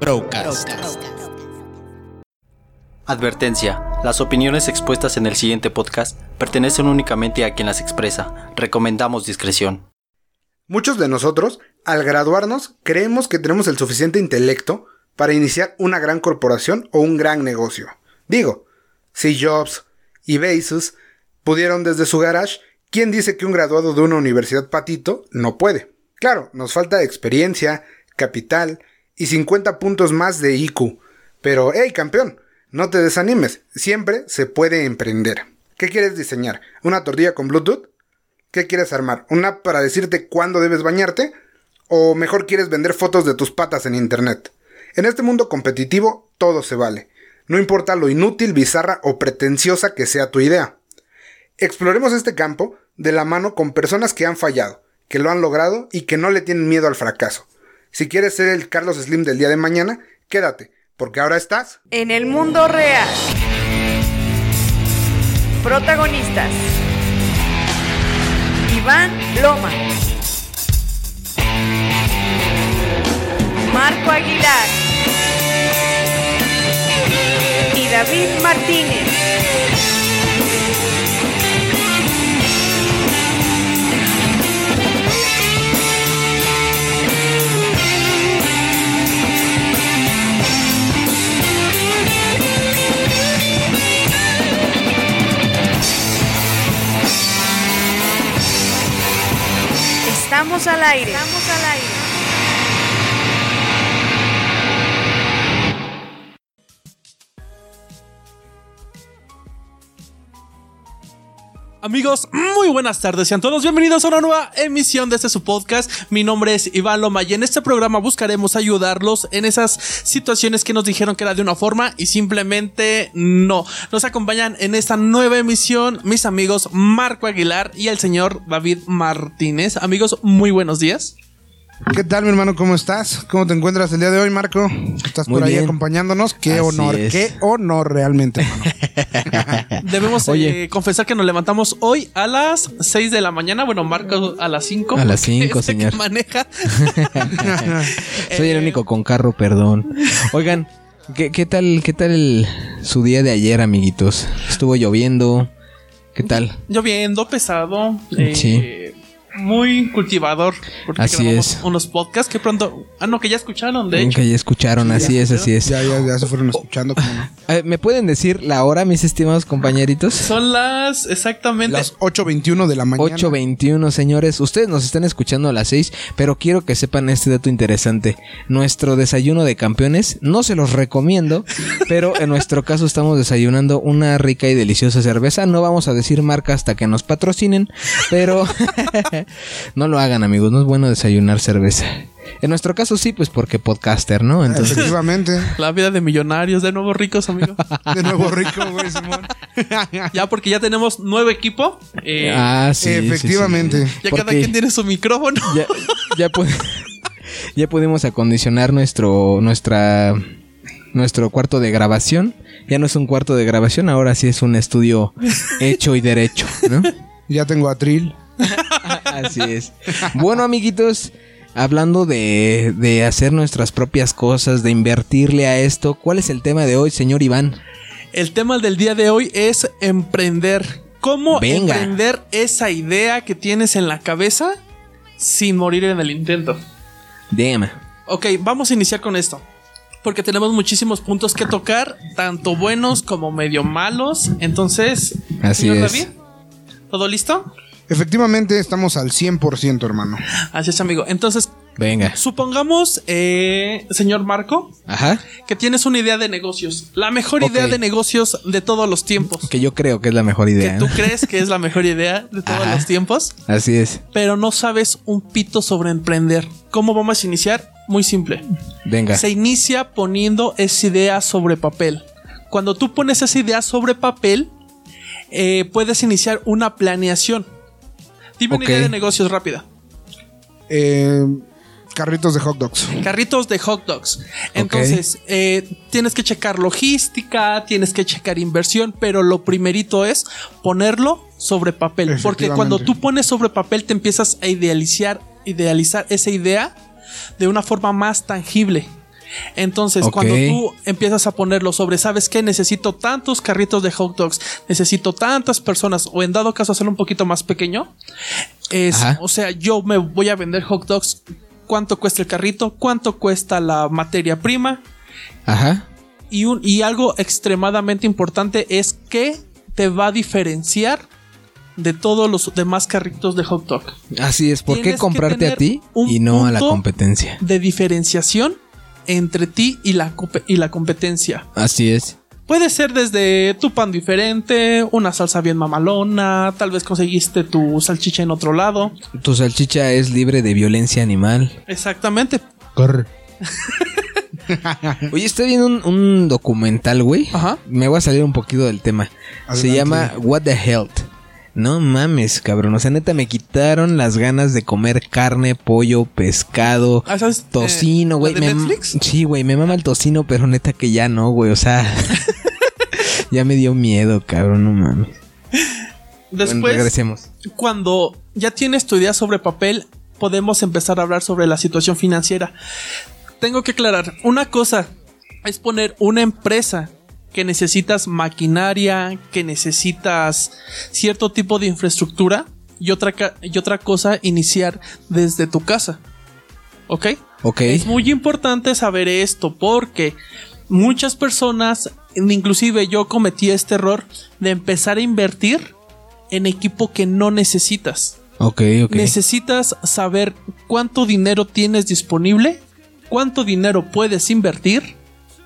Procast. Advertencia. Las opiniones expuestas en el siguiente podcast pertenecen únicamente a quien las expresa. Recomendamos discreción. Muchos de nosotros, al graduarnos, creemos que tenemos el suficiente intelecto para iniciar una gran corporación o un gran negocio. Digo, si Jobs y Bezos pudieron desde su garage, ¿quién dice que un graduado de una universidad patito no puede? Claro, nos falta experiencia, capital y 50 puntos más de IQ. Pero, hey, campeón, no te desanimes, siempre se puede emprender. ¿Qué quieres diseñar? ¿Una tortilla con Bluetooth? ¿Qué quieres armar? ¿Una para decirte cuándo debes bañarte? ¿O mejor quieres vender fotos de tus patas en Internet? En este mundo competitivo todo se vale. No importa lo inútil, bizarra o pretenciosa que sea tu idea. Exploremos este campo de la mano con personas que han fallado, que lo han logrado y que no le tienen miedo al fracaso. Si quieres ser el Carlos Slim del día de mañana, quédate, porque ahora estás En el mundo real. Protagonistas. Iván Loma. Marco Aguilar. Y David Martínez. Al aire. Estamos Amigos, muy buenas tardes. Sean todos bienvenidos a una nueva emisión de este su podcast. Mi nombre es Iván Loma y en este programa buscaremos ayudarlos en esas situaciones que nos dijeron que era de una forma y simplemente no. Nos acompañan en esta nueva emisión mis amigos Marco Aguilar y el señor David Martínez. Amigos, muy buenos días. ¿Qué tal, mi hermano? ¿Cómo estás? ¿Cómo te encuentras el día de hoy, Marco? ¿Estás Muy por ahí bien. acompañándonos? Qué Así honor, es. qué honor realmente, hermano. Debemos Oye. eh, confesar que nos levantamos hoy a las 6 de la mañana. Bueno, Marco a las 5. A las porque cinco, es el que señor. maneja. Soy el Eh, único con carro, perdón. Oigan, ¿qué, qué tal, qué tal el- su día de ayer, amiguitos? Estuvo lloviendo. ¿Qué tal? lloviendo, pesado. eh, Sí. Muy cultivador. Porque Así es. Unos podcasts que pronto. Ah, no, que ya escucharon, de hecho. Que ya escucharon, así es, así es. Ya, ya, ya se fueron escuchando. ¿cómo no? Eh, ¿Me pueden decir la hora, mis estimados compañeritos? Son las exactamente. Las 8.21 de la mañana. 8.21, señores. Ustedes nos están escuchando a las 6, pero quiero que sepan este dato interesante. Nuestro desayuno de campeones, no se los recomiendo, pero en nuestro caso estamos desayunando una rica y deliciosa cerveza. No vamos a decir marca hasta que nos patrocinen, pero no lo hagan, amigos. No es bueno desayunar cerveza. En nuestro caso sí, pues porque podcaster, ¿no? Entonces, Efectivamente. La vida de millonarios, de nuevo ricos, amigo. De nuevo rico, güey, Simón. ya porque ya tenemos nuevo equipo. eh, ah, sí, sí, sí. Efectivamente. ya cada quien tiene su micrófono. ya, ya, pu- ya pudimos acondicionar nuestro, nuestra, nuestro cuarto de grabación. Ya no es un cuarto de grabación, ahora sí es un estudio hecho y derecho, ¿no? Ya tengo a Trill. Así es. Bueno, amiguitos, hablando de, de hacer nuestras propias cosas, de invertirle a esto, ¿cuál es el tema de hoy, señor Iván? El tema del día de hoy es emprender. ¿Cómo Venga. emprender esa idea que tienes en la cabeza sin morir en el intento? Damn. Ok, vamos a iniciar con esto. Porque tenemos muchísimos puntos que tocar, tanto buenos como medio malos. Entonces, Así señor es. David, ¿todo listo? Efectivamente, estamos al 100%, hermano. Así es, amigo. Entonces, Venga. supongamos, eh, señor Marco, Ajá. que tienes una idea de negocios. La mejor idea de negocios de todos los tiempos. Que yo creo que es la mejor Que idea. tú ¿no? crees que es la mejor idea de todos Ajá. los tiempos, Así es. pero no sabes un pito sobre emprender. ¿Cómo vamos a iniciar? Muy simple. Venga. Se inicia poniendo esa idea sobre papel. Cuando tú pones esa idea sobre papel, eh, puedes iniciar una planeación. Dime Ok. una idea de negocios rápida. Eh, carritos de hot dogs. Carritos de hot dogs. Entonces, eh, tienes que checar logística, tienes que checar inversión, pero lo primerito es ponerlo sobre papel. Porque cuando tú pones sobre papel, te empiezas a idealizar, idealizar esa idea de una forma más tangible. Entonces, cuando tú empiezas a ponerlo sobre, ¿sabes qué? Necesito tantos carritos de hot dogs, necesito tantas personas, o en dado caso hacerlo un poquito más pequeño, es, Ajá. o sea, yo me voy a vender hot dogs, ¿cuánto cuesta el carrito? ¿Cuánto cuesta la materia prima? Ajá. Y, un, y algo extremadamente importante es que te va a diferenciar de todos los demás carritos de hot dog. Así es. ¿Por qué Tienes comprarte a ti y no a la competencia? De diferenciación entre ti y la, y la competencia. Así es. Puede ser desde tu pan diferente, una salsa bien mamalona, tal vez conseguiste tu salchicha en otro lado. Tu salchicha es libre de violencia animal. Exactamente. Corre. Oye, estoy viendo un, un documental, güey. Ajá. Me voy a salir un poquito del tema. Se llama What the Health. No mames, cabrón. O sea, neta, me quitaron las ganas de comer carne, pollo, pescado, Ah, ¿sabes? tocino, Eh, güey. ¿la de Me- Netflix? Sí, güey, me mama el tocino, pero neta que ya no, güey. O sea, ya me dio miedo, cabrón, no mames. Bueno, Después, regresemos. cuando ya tienes tu idea sobre papel, podemos empezar a hablar sobre la situación financiera. Tengo que aclarar, una cosa es poner una empresa que necesitas maquinaria, que necesitas cierto tipo de infraestructura y otra, y otra cosa iniciar desde tu casa. ¿Ok? Ok. Es muy importante saber esto porque muchas personas, inclusive yo cometí este error de empezar a invertir en equipo que no necesitas. Ok, ok. Necesitas saber cuánto dinero tienes disponible, cuánto dinero puedes invertir,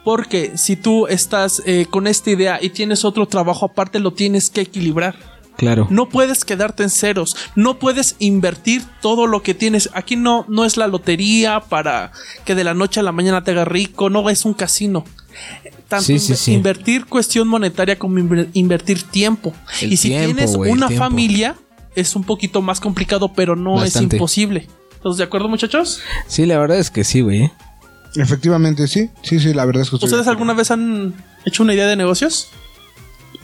porque si tú estás eh, con esta idea y tienes otro trabajo aparte, lo tienes que equilibrar. Claro. No puedes quedarte en ceros, no puedes invertir todo lo que tienes. Aquí no, no es la lotería para que de la noche a la mañana te haga rico, no es un casino. Tanto Sí, sí, inver- sí. invertir cuestión monetaria como inver- invertir tiempo. El y si tiempo, tienes una tiempo. familia, es un poquito más complicado, pero no Bastante. es imposible. ¿Estás de acuerdo, muchachos? Sí, la verdad es que sí, güey. Efectivamente, sí. Sí, sí, la verdad es que ¿Ustedes alguna vez han hecho una idea de negocios?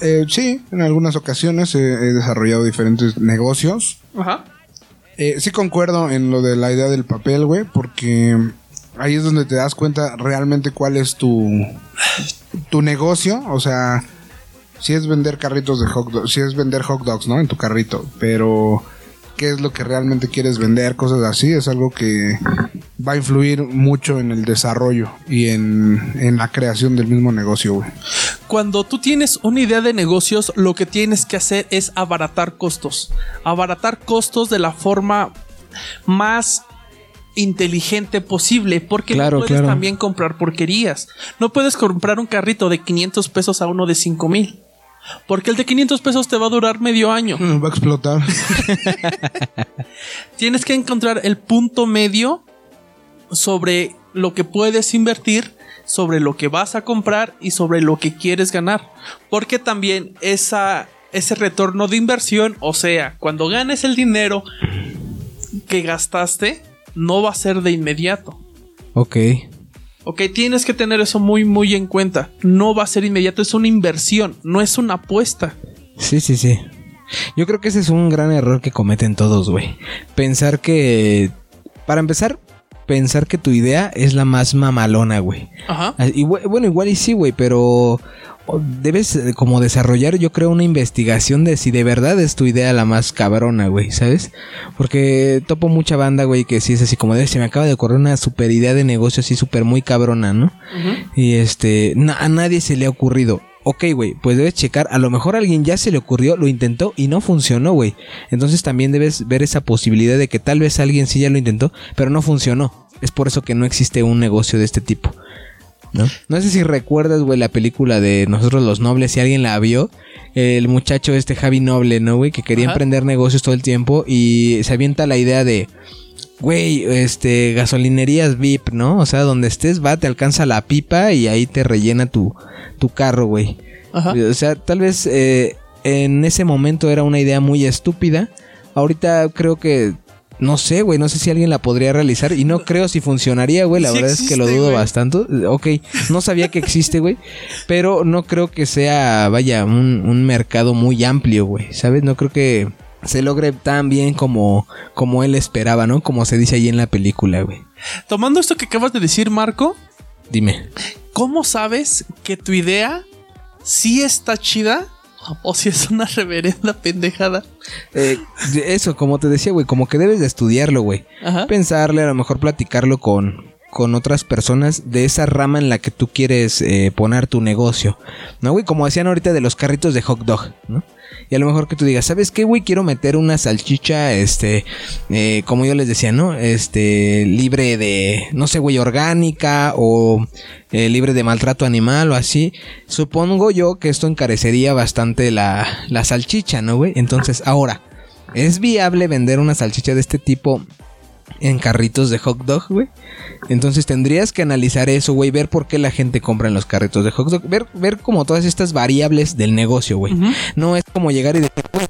Eh, sí, en algunas ocasiones he, he desarrollado diferentes negocios. Ajá. Eh, sí concuerdo en lo de la idea del papel, güey, porque ahí es donde te das cuenta realmente cuál es tu, tu negocio. O sea, si es vender carritos de hot dogs, si es vender hot dogs, ¿no? En tu carrito, pero qué es lo que realmente quieres vender, cosas así, es algo que va a influir mucho en el desarrollo y en, en la creación del mismo negocio, güey. Cuando tú tienes una idea de negocios, lo que tienes que hacer es abaratar costos. Abaratar costos de la forma más inteligente posible, porque Claro, no puedes claro. también comprar porquerías. No puedes comprar un carrito de 500 pesos a uno de 5 mil. Porque el de 500 pesos te va a durar medio año. Va a explotar. Tienes que encontrar el punto medio sobre lo que puedes invertir, sobre lo que vas a comprar y sobre lo que quieres ganar. Porque también esa, ese retorno de inversión, o sea, cuando ganes el dinero que gastaste, no va a ser de inmediato. Ok. Ok, tienes que tener eso muy, muy en cuenta. No va a ser inmediato, es una inversión, no es una apuesta. Sí, sí, sí. Yo creo que ese es un gran error que cometen todos, güey. Pensar que... Para empezar, pensar que tu idea es la más mamalona, güey. Ajá. Ah, Y bu- bueno, igual y sí, güey, pero debes eh, como desarrollar, yo creo, una investigación de si de verdad es tu idea la más cabrona, güey, ¿sabes? Porque topo mucha banda, güey, que sí es así como de, se me acaba de ocurrir una super idea de negocio así súper muy cabrona, ¿no? Y este, na- a nadie se le ha ocurrido. Ok, güey, pues debes checar. A lo mejor a alguien ya se le ocurrió, lo intentó y no funcionó, güey. Entonces también debes ver esa posibilidad de que tal vez alguien sí ya lo intentó, pero no funcionó. Es por eso que no existe un negocio de este tipo. ¿No? No sé si recuerdas, güey, la película de Nosotros los Nobles, si alguien la vio. El muchacho este Javi Noble, ¿no, güey? Que quería Ajá. emprender negocios todo el tiempo y se avienta la idea de, güey, este, gasolinerías VIP, ¿no? O sea, donde estés, va, te alcanza la pipa y ahí te rellena tu, tu carro, güey. Ajá. O sea, tal vez eh, en ese momento era una idea muy estúpida. Ahorita creo que... No sé, güey, no sé si alguien la podría realizar y no creo si funcionaría, güey. La Sí verdad es que lo dudo bastante. Ok, no sabía que existe, güey. Pero no creo que sea, vaya, un, un mercado muy amplio, güey. ¿Sabes? No creo que se logre tan bien como, como él esperaba, ¿no? Como se dice ahí en la película, güey. Tomando esto que acabas de decir, Marco, Dime. ¿Cómo sabes que tu idea sí está chida o si es una reverenda pendejada? Eh, eso, como te decía, güey, como que debes de estudiarlo, güey. Pensarle, a lo mejor platicarlo con, con otras personas de esa rama en la que tú quieres eh, poner tu negocio. ¿No, güey? Como decían ahorita de los carritos de hot dog, ¿no? Y a lo mejor que tú digas, ¿sabes qué, güey? Quiero meter una salchicha, este, eh, como yo les decía, ¿no? Este, libre de, no sé, güey, orgánica o eh, libre de maltrato animal o así. Supongo yo que esto encarecería bastante la, la salchicha, ¿no, güey? Entonces, ahora, ¿es viable vender una salchicha de este tipo en carritos de hot dog, güey. Entonces tendrías que analizar eso, güey, ver por qué la gente compra en los carritos de hot dog, ver, ver como todas estas variables del negocio, güey. No es como llegar y decir, güey,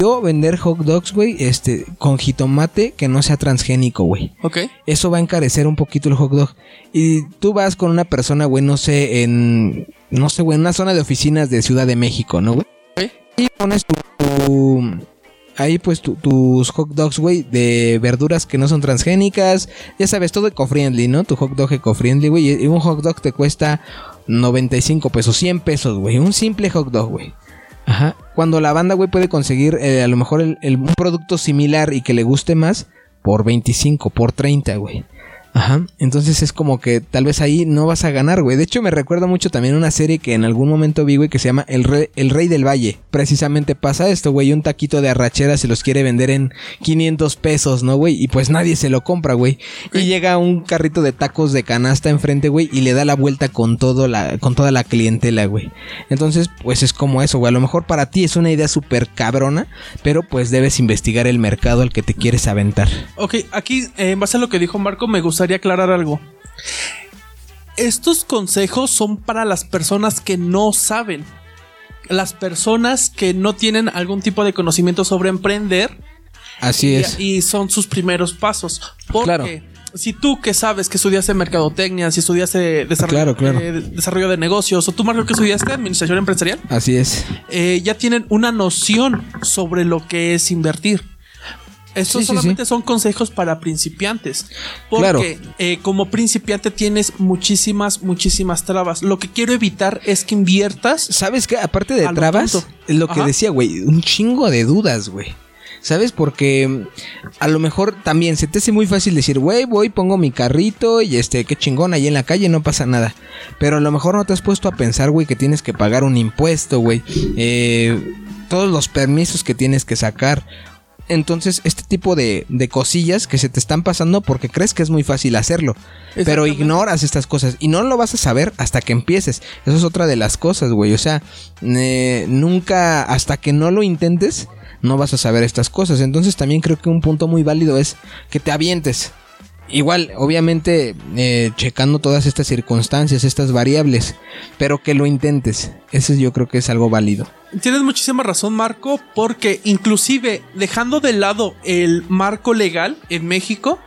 yo vender hot dogs, güey, este, con jitomate que no sea transgénico, güey. Ok. Eso va a encarecer un poquito el hot dog. Y tú vas con una persona, güey, no sé, en, no sé, güey, en una zona de oficinas de Ciudad de México, ¿no, güey? Y pones tu, tu- ahí pues tu- tus hot dogs, güey, de verduras que no son transgénicas. Ya sabes, todo eco-friendly, ¿no? Tu hot dog eco-friendly, güey. Y un hot dog te cuesta 95 pesos, 100 pesos, güey. Un simple hot dog, güey. Ajá. Cuando la banda, güey, puede conseguir eh, a lo mejor el- el- un producto similar y que le guste más por 25, por 30, güey. Ajá. Entonces es como que tal vez ahí no vas a ganar, güey. De hecho, me recuerda mucho también una serie que en algún momento vi, güey, que se llama El Rey, El Rey del Valle. Precisamente pasa esto, güey. Un taquito de arrachera se los quiere vender en 500 pesos, ¿no, güey? Y pues nadie se lo compra, güey. Y llega un carrito de tacos de canasta enfrente, güey, y le da la vuelta con, todo la, con toda la clientela, güey. Entonces, pues es como eso, güey. A lo mejor para ti es una idea súper cabrona, pero pues debes investigar el mercado al que te quieres aventar. Ok, aquí, en base a lo que dijo Marco, me gustaría aclarar algo. Estos consejos son para las personas que no saben. Las personas que no tienen algún tipo de conocimiento sobre emprender Así es. y, son sus primeros pasos. Porque Claro. si tú que sabes que estudiaste mercadotecnia, si estudiaste desarrollo, Claro, claro. eh, desarrollo de negocios, o tú, Marco, que estudiaste administración empresarial, Así es. eh, ya tienen una noción sobre lo que es invertir. Estos Sí, solamente sí. son consejos para principiantes. Porque Claro. eh, como principiante tienes muchísimas, muchísimas trabas. Lo que quiero evitar es que inviertas. ¿Sabes qué? Aparte de trabas, lo que decía, güey, un chingo de dudas, güey. ¿Sabes? Porque mm, a lo mejor también se te hace muy fácil decir, güey, voy, pongo mi carrito y este, qué chingón, ahí en la calle no pasa nada. Pero a lo mejor no te has puesto a pensar, güey, que tienes que pagar un impuesto, güey. Eh, todos los permisos que tienes que sacar. Entonces, este tipo de, de cosillas que se te están pasando porque crees que es muy fácil hacerlo. Pero ignoras estas cosas y no lo vas a saber hasta que empieces. Eso es otra de las cosas, güey. O sea, eh, nunca, hasta que no lo intentes, no vas a saber estas cosas. Entonces también creo que un punto muy válido es que te avientes. Igual, obviamente, eh, checando todas estas circunstancias, estas variables, pero que lo intentes. Eso yo creo que es algo válido. Tienes muchísima razón, Marco, porque inclusive dejando de lado el marco legal en México,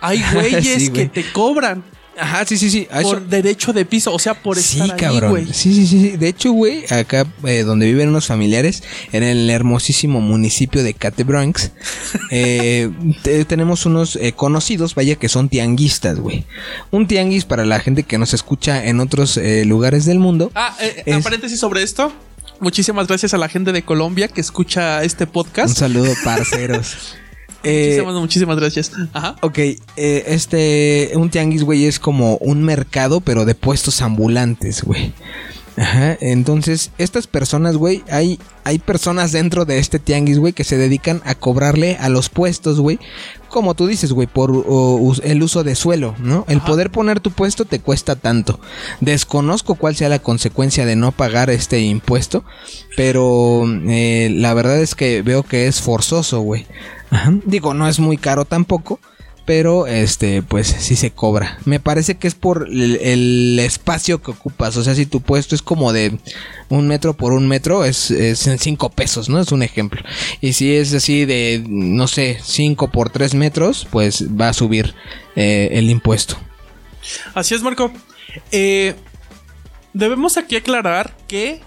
hay güeyes Sí, güey. que te cobran Ajá, sí, sí, sí. eso- por derecho de piso, o sea, por sí, estar cabrón. güey. sí, sí, sí, sí. De hecho, güey, acá eh, donde viven unos familiares, en el hermosísimo municipio de Catebranx, eh, te- tenemos unos eh, conocidos, vaya, que son tianguistas, güey. Un tianguis para la gente que nos escucha en otros eh, lugares del mundo. Ah, eh, Es- paréntesis sobre esto. Muchísimas gracias a la gente de Colombia que escucha este Un podcast. saludo, parceros. Eh, Muchísimas, muchísimas gracias. Ajá. Ok, eh, este, un tianguis, güey, es como un mercado, pero de puestos ambulantes, güey. Ajá, entonces, estas personas, güey, hay, hay personas dentro de este tianguis, güey, que se dedican a cobrarle a los puestos, güey. Como tú dices, güey, por o, el uso de suelo, ¿no? El Ajá. poder poner tu puesto te cuesta tanto. Desconozco cuál sea la consecuencia de no pagar este impuesto, pero eh, la verdad es que veo que es forzoso, güey. Ajá. Digo, no es muy caro tampoco, pero este, pues sí se cobra. Me parece que es por el, espacio que ocupas. O sea, si tu puesto es como de un metro por un metro, es, es en cinco pesos, ¿no? Es un ejemplo. Y si es así de, no sé, cinco por tres metros, pues va a subir eh, el impuesto. Así es, Marco. Eh, debemos aquí aclarar que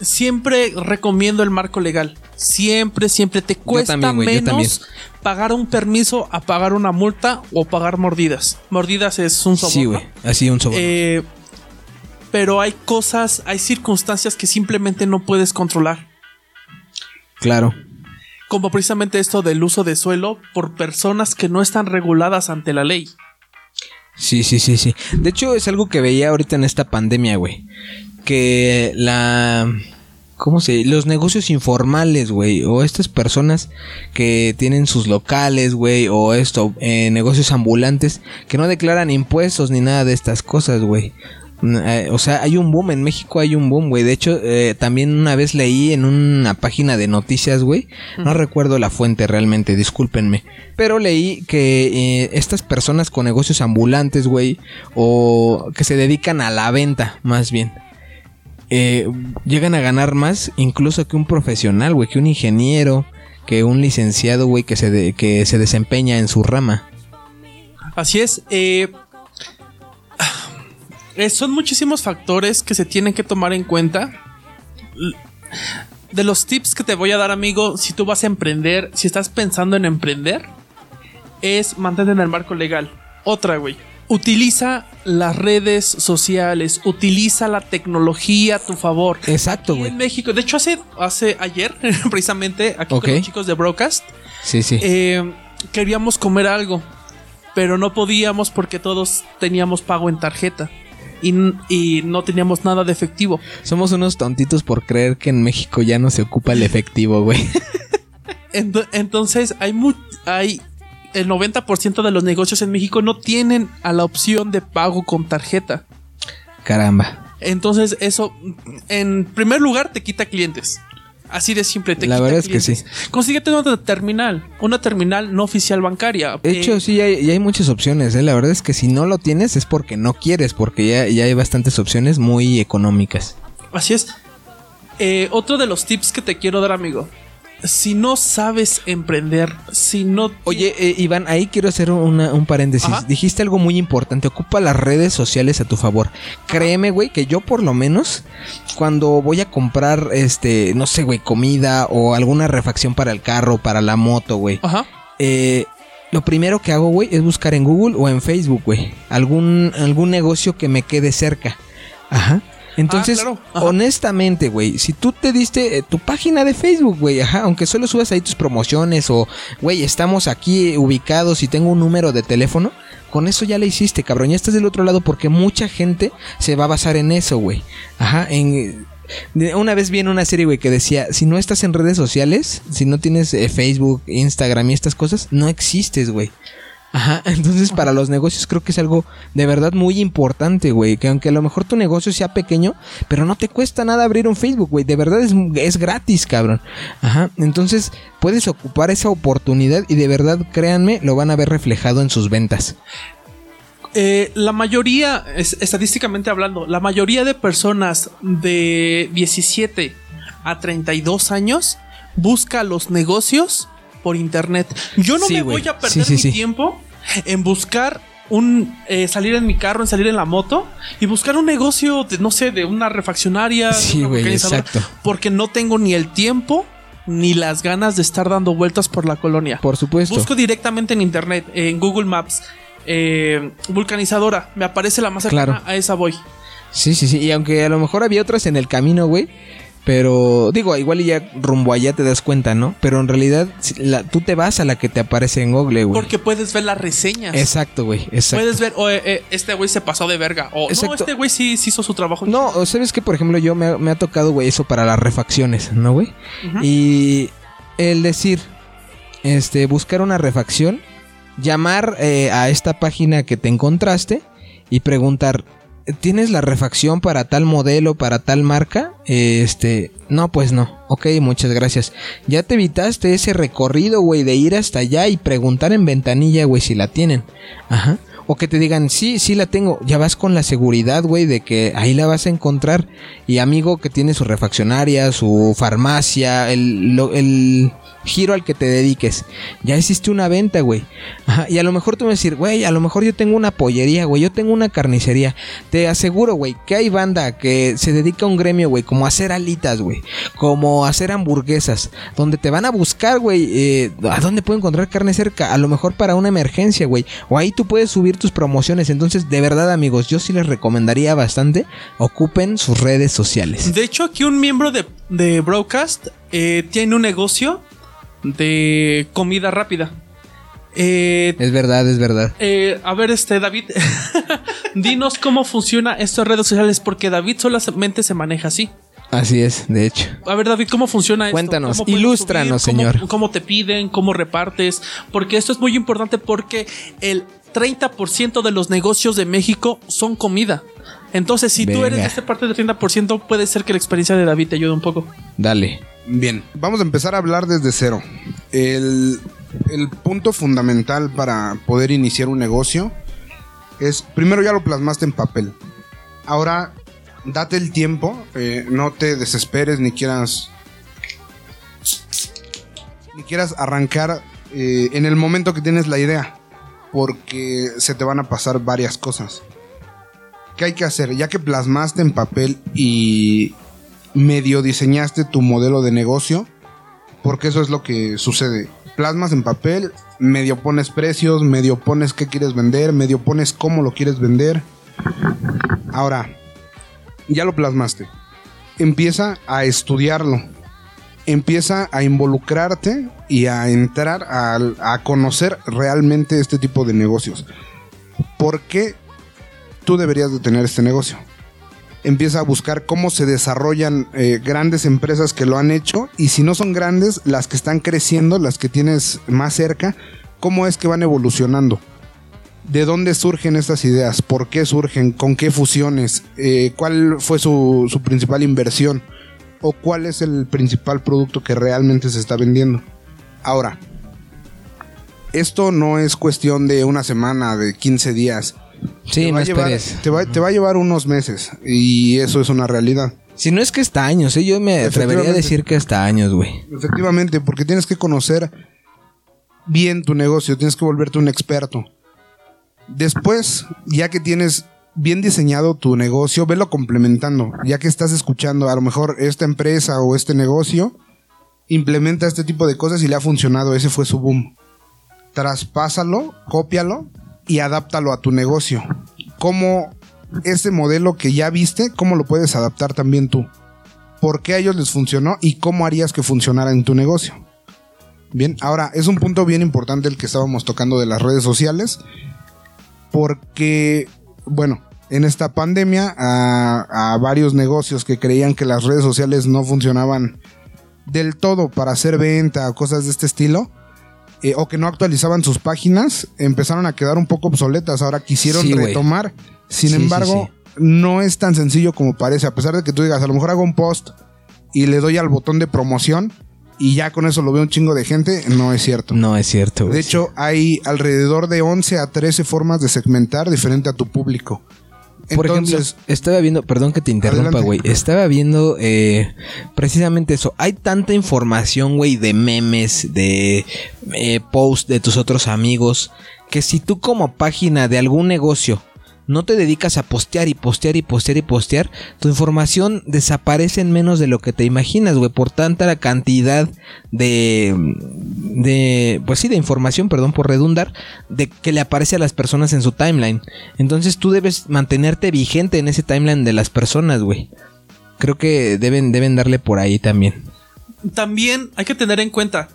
siempre recomiendo el marco legal. Siempre, siempre te cuesta también, menos pagar un permiso a pagar una multa o pagar mordidas. Mordidas es un soborno. Sí, güey. Así un soborno. Eh, pero hay cosas, hay circunstancias que simplemente no puedes controlar. claro. Como precisamente esto del uso de suelo por personas que no están reguladas ante la ley. Sí, sí, sí, sí. De hecho, es algo que veía ahorita en esta pandemia, güey. Que la... ¿Cómo se Los negocios informales, güey. O estas personas que tienen sus locales, güey. O esto, eh, negocios ambulantes. Que no declaran impuestos ni nada de estas cosas, güey. Mm, eh, O sea, hay un boom en México, hay un boom, güey. De hecho, eh, también una vez leí en una página de noticias, güey. No recuerdo la fuente realmente, discúlpenme. Pero leí que eh, estas personas con negocios ambulantes, güey, o que se dedican a la venta, más bien, eh, llegan a ganar más incluso que un profesional, güey, que un ingeniero, que un licenciado, güey, que se, de- que se desempeña en su rama. Así es. eh, son muchísimos factores que se tienen que tomar en cuenta. De los tips que te voy a dar, amigo, si tú vas a emprender, si estás pensando en emprender, es mantente en el marco legal. Otra, güey. Utiliza las redes sociales, utiliza la tecnología a tu favor. Exacto, güey. En México, de hecho, hace, hace ayer, precisamente, aquí con los chicos de Broadcast, Sí, sí. eh, queríamos comer algo, pero no podíamos porque todos teníamos pago en tarjeta y, y no teníamos nada de efectivo. Somos unos tontitos por creer que en México ya no se ocupa el efectivo, güey. Ento- Entonces hay, mu- hay el 90% de los negocios en México no tienen a la opción de pago con tarjeta. Caramba. Entonces eso, en primer lugar, te quita clientes. Así de simple, te La quita verdad es que clientes. Consíguete una terminal, una terminal no oficial bancaria. De Eh, hecho, sí, hay, y hay muchas opciones, ¿eh? La verdad es que si no lo tienes es porque no quieres, porque ya, ya hay bastantes opciones muy económicas. Así es. Eh, otro de los tips que te quiero dar, amigo. Si no sabes emprender, si no... Oye, eh, Iván, ahí quiero hacer una- un paréntesis. Ajá. Dijiste algo muy importante, ocupa las redes sociales a tu favor. Créeme, güey, que yo por lo menos cuando voy a comprar, este, no sé, güey, comida o alguna refacción para el carro, para la moto, güey. Ajá. eh, lo primero que hago, güey, es buscar en Google o en Facebook, güey, algún, algún negocio que me quede cerca. Ajá. Entonces, Ah, claro. Honestamente, güey, si tú te diste eh, tu página de Facebook, güey, ajá, aunque solo subas ahí tus promociones o, güey, estamos aquí ubicados y tengo un número de teléfono, con eso ya le hiciste, cabrón, ya estás del otro lado porque mucha gente se va a basar en eso, güey. Ajá, en... Una vez vi en una serie, güey, que decía, si no estás en redes sociales, si no tienes eh, Facebook, Instagram y estas cosas, no existes, güey. Ajá, entonces para los negocios creo que es algo de verdad muy importante, güey. Que aunque a lo mejor tu negocio sea pequeño, pero no te cuesta nada abrir un Facebook, güey. De verdad es, es gratis, cabrón. Ajá, entonces puedes ocupar esa oportunidad y de verdad, créanme, lo van a ver reflejado en sus ventas. Eh, la mayoría, es- estadísticamente hablando, la mayoría de personas de 17 a 32 años busca los negocios por internet. Yo no Sí, me voy a perder Sí, sí, mi tiempo en buscar un eh, salir en mi carro, en salir en la moto y buscar un negocio de no sé, de una refaccionaria, Sí, una güey, vulcanizadora, exacto. porque no tengo ni el tiempo ni las ganas de estar dando vueltas por la colonia. Por supuesto. Busco directamente en internet, en Google Maps, eh, vulcanizadora. Me aparece la más cercana, Claro. a esa voy. Sí, sí, sí. Y aunque a lo mejor había otras en el camino, güey. Pero digo, igual y ya rumbo allá te das cuenta, ¿no? Pero en realidad la- tú te vas a la que te aparece en Google, güey. Porque puedes ver las reseñas. Exacto, güey. Exacto. Puedes ver, oh, eh, eh, este güey se pasó de verga. O no, este güey sí, sí hizo su trabajo. No, o sabes que por ejemplo yo me, ha- me ha tocado, güey, eso para las refacciones, ¿no, güey? Y el decir, este, buscar una refacción, llamar eh, a esta página que te encontraste y preguntar, ¿tienes la refacción para tal modelo, para tal marca? Este, no, pues no. Ok, muchas gracias. Ya te evitaste ese recorrido, güey, de ir hasta allá y preguntar en ventanilla, güey, si la tienen. Ajá. O que te digan, sí, sí la tengo. Ya vas con la seguridad, güey, de que ahí la vas a encontrar. Y amigo que tiene su refaccionaria, su farmacia, el, el giro al que te dediques. Ya hiciste una venta, güey. Y a lo mejor tú me decir, güey, a lo mejor yo tengo una pollería, güey, yo tengo una carnicería. Te aseguro, güey, que hay banda que se dedica a un gremio, güey, como a hacer alitas, güey, como a hacer hamburguesas, donde te van a buscar, güey, eh, a dónde puedo encontrar carne cerca, a lo mejor para una emergencia, güey, o ahí tú puedes subir tus promociones. Entonces, de verdad, amigos, yo sí les recomendaría bastante, ocupen sus redes sociales. De hecho, aquí un miembro de, de Broadcast eh, tiene un negocio de comida rápida. Eh, Es verdad, es verdad. eh, a ver, este David, dinos cómo funciona estas redes sociales, porque David solamente se maneja así. Así es, de hecho. A ver, David, ¿cómo funciona esto? Cuéntanos, ¿Cómo puedes ilústranos, señor. ¿Cómo te piden? ¿Cómo repartes? Porque esto es muy importante porque el 30% de los negocios de México son comida. Entonces, si tú eres de esta parte del 30%, puede ser que la experiencia de David te ayude un poco. Dale. Bien, vamos a empezar a hablar desde cero. El, punto fundamental para poder iniciar un negocio es, primero ya lo plasmaste en papel. Ahora, date el tiempo, eh, no te desesperes ni quieras... Ni quieras arrancar eh, en el momento que tienes la idea, porque se te van a pasar varias cosas. ¿Qué hay que hacer? Ya que plasmaste en papel y, medio diseñaste tu modelo de negocio, porque eso es lo que sucede. Plasmas en papel, medio pones precios, medio pones qué quieres vender, medio pones cómo lo quieres vender. Ahora, ya lo plasmaste. Empieza a estudiarlo. Empieza a involucrarte y a entrar a, conocer realmente este tipo de negocios. ¿Por qué tú deberías de tener este negocio? Empieza a buscar cómo se desarrollan eh, grandes empresas que lo han hecho y si no son grandes, las que están creciendo, las que tienes más cerca, cómo es que van evolucionando. ¿De dónde surgen estas ideas? ¿Por qué surgen? ¿Con qué fusiones? Eh, ¿Cuál fue su, su principal inversión? ¿O cuál es el principal producto que realmente se está vendiendo? Ahora, esto no es cuestión de una semana, de 15 días. Sí, Te va a llevar- te, va, te va a llevar unos meses y eso es una realidad. Si no es que hasta años, ¿eh? yo me atrevería a decir que hasta años, güey. Efectivamente, porque tienes que conocer bien tu negocio, tienes que volverte un experto. Después, ya que tienes bien diseñado tu negocio, velo complementando. Ya que estás escuchando, a lo mejor esta empresa o este negocio implementa este tipo de cosas y le ha funcionado, ese fue su boom. Traspásalo, cópialo y adáptalo a tu negocio. ¿Cómo ese modelo que ya viste, cómo lo puedes adaptar también tú? ¿Por qué a ellos les funcionó y cómo harías que funcionara en tu negocio? Bien, ahora es un punto bien importante el que estábamos tocando de las redes sociales, porque, bueno, en esta pandemia a, a varios negocios que creían que las redes sociales no funcionaban del todo para hacer venta o cosas de este estilo, eh, o que no actualizaban sus páginas, empezaron a quedar un poco obsoletas. Ahora quisieron Sí, retomar. Sin Sí, embargo, sí. no es tan sencillo como parece. A pesar de que tú digas, a lo mejor hago un post y le doy al botón de promoción y ya con eso lo ve un chingo de gente, no es cierto. No es cierto. De hecho, hay alrededor de 11 a 13 formas de segmentar diferente a tu público. Por ejemplo, estaba viendo, perdón que te interrumpa, güey. Estaba viendo eh, precisamente eso. Hay tanta información, güey, de memes, de eh, posts de tus otros amigos, que si tú como página de algún negocio no te dedicas a postear y postear y postear y postear, tu información desaparece en menos de lo que te imaginas, güey, por tanta cantidad de, de, pues sí, de información, perdón por redundar, de que le aparece a las personas en su timeline. Entonces tú debes mantenerte vigente en ese timeline de las personas, güey. Creo que deben, deben darle por ahí también. También hay que tener en cuenta.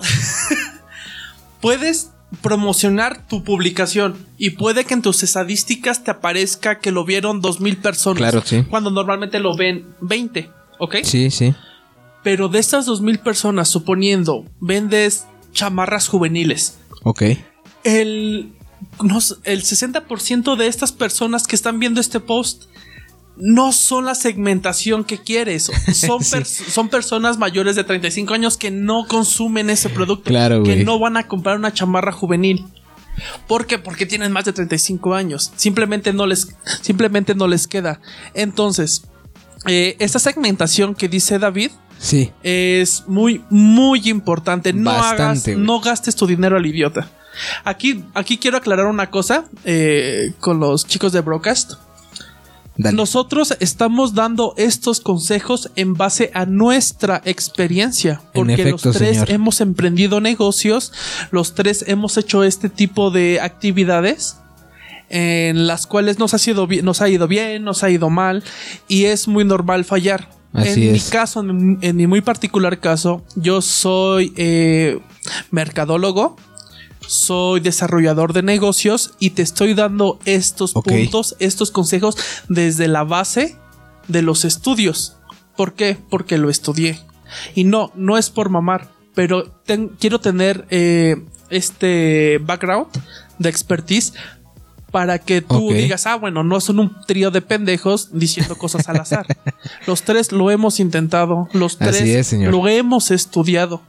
puedes promocionar tu publicación y puede que en tus estadísticas te aparezca que lo vieron 2000 personas. Claro, sí. Cuando normalmente lo ven 20, ¿ok? Sí, sí. Pero de estas 2000 personas, suponiendo vendes chamarras juveniles, Ok. el, no el 60% de estas personas que están viendo este post no son la segmentación que quieres. Son, Sí. pers- son personas mayores de 35 años que no consumen ese producto. Claro, Que no van a comprar una chamarra juvenil. ¿Por qué? Porque tienen más de 35 años. Simplemente no les, simplemente no les queda. Entonces, eh, esta segmentación que dice David Sí. es muy, muy importante. No Bastante, hagas, no gastes tu dinero al idiota. Aquí, aquí quiero aclarar una cosa eh, con los chicos de Broadcast. Dale. Nosotros estamos dando estos consejos en base a nuestra experiencia, porque efecto, los tres señor. hemos emprendido negocios, los tres hemos hecho este tipo de actividades en las cuales nos ha, sido nos ha ido bien, nos ha ido mal y es muy normal fallar. Así en mi caso, en, en mi muy particular caso, yo soy eh, mercadólogo, soy desarrollador de negocios y te estoy dando estos puntos, estos consejos desde la base de los estudios. ¿Por qué? Porque lo estudié. Y no, no es por mamar, pero ten- quiero tener eh, este background de expertise para que tú digas, ah, bueno, no son un trío de pendejos diciendo cosas al azar. los tres lo hemos intentado, los Así tres es, lo hemos estudiado.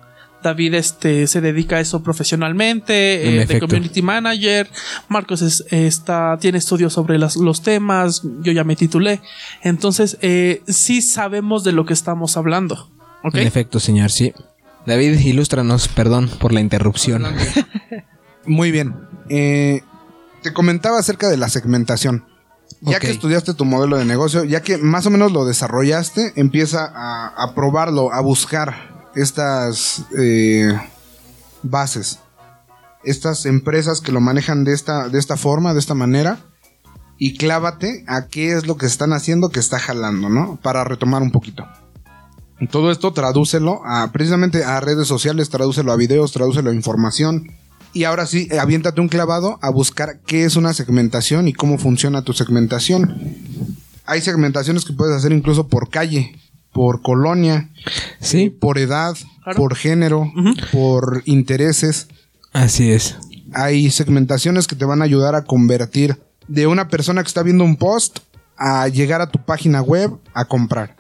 David este, se dedica a eso profesionalmente, En eh, de community manager. Marcos es- está, tiene estudios sobre las- los temas. Yo ya me titulé. Entonces, eh, sí sabemos de lo que estamos hablando. ¿Ok? En efecto, señor, sí. David, ilústranos, perdón por la interrupción. Muy bien. Eh, te comentaba acerca de la segmentación. Ya que estudiaste tu modelo de negocio, ya que más o menos lo desarrollaste, empieza a, a probarlo, a buscar estas eh, bases, estas empresas que lo manejan de esta, de esta forma, de esta manera, y clávate a qué es lo que están haciendo que está jalando, ¿no? Para retomar un poquito. Todo esto tradúcelo a precisamente a redes sociales, tradúcelo a videos, tradúcelo a información. Y ahora sí, eh, aviéntate un clavado a buscar qué es una segmentación y cómo funciona tu segmentación. Hay segmentaciones que puedes hacer incluso por calle, por colonia, Sí, por edad, Claro. por género, por intereses. así es. Hay segmentaciones que te van a ayudar a convertir de una persona que está viendo un post a llegar a tu página web a comprar.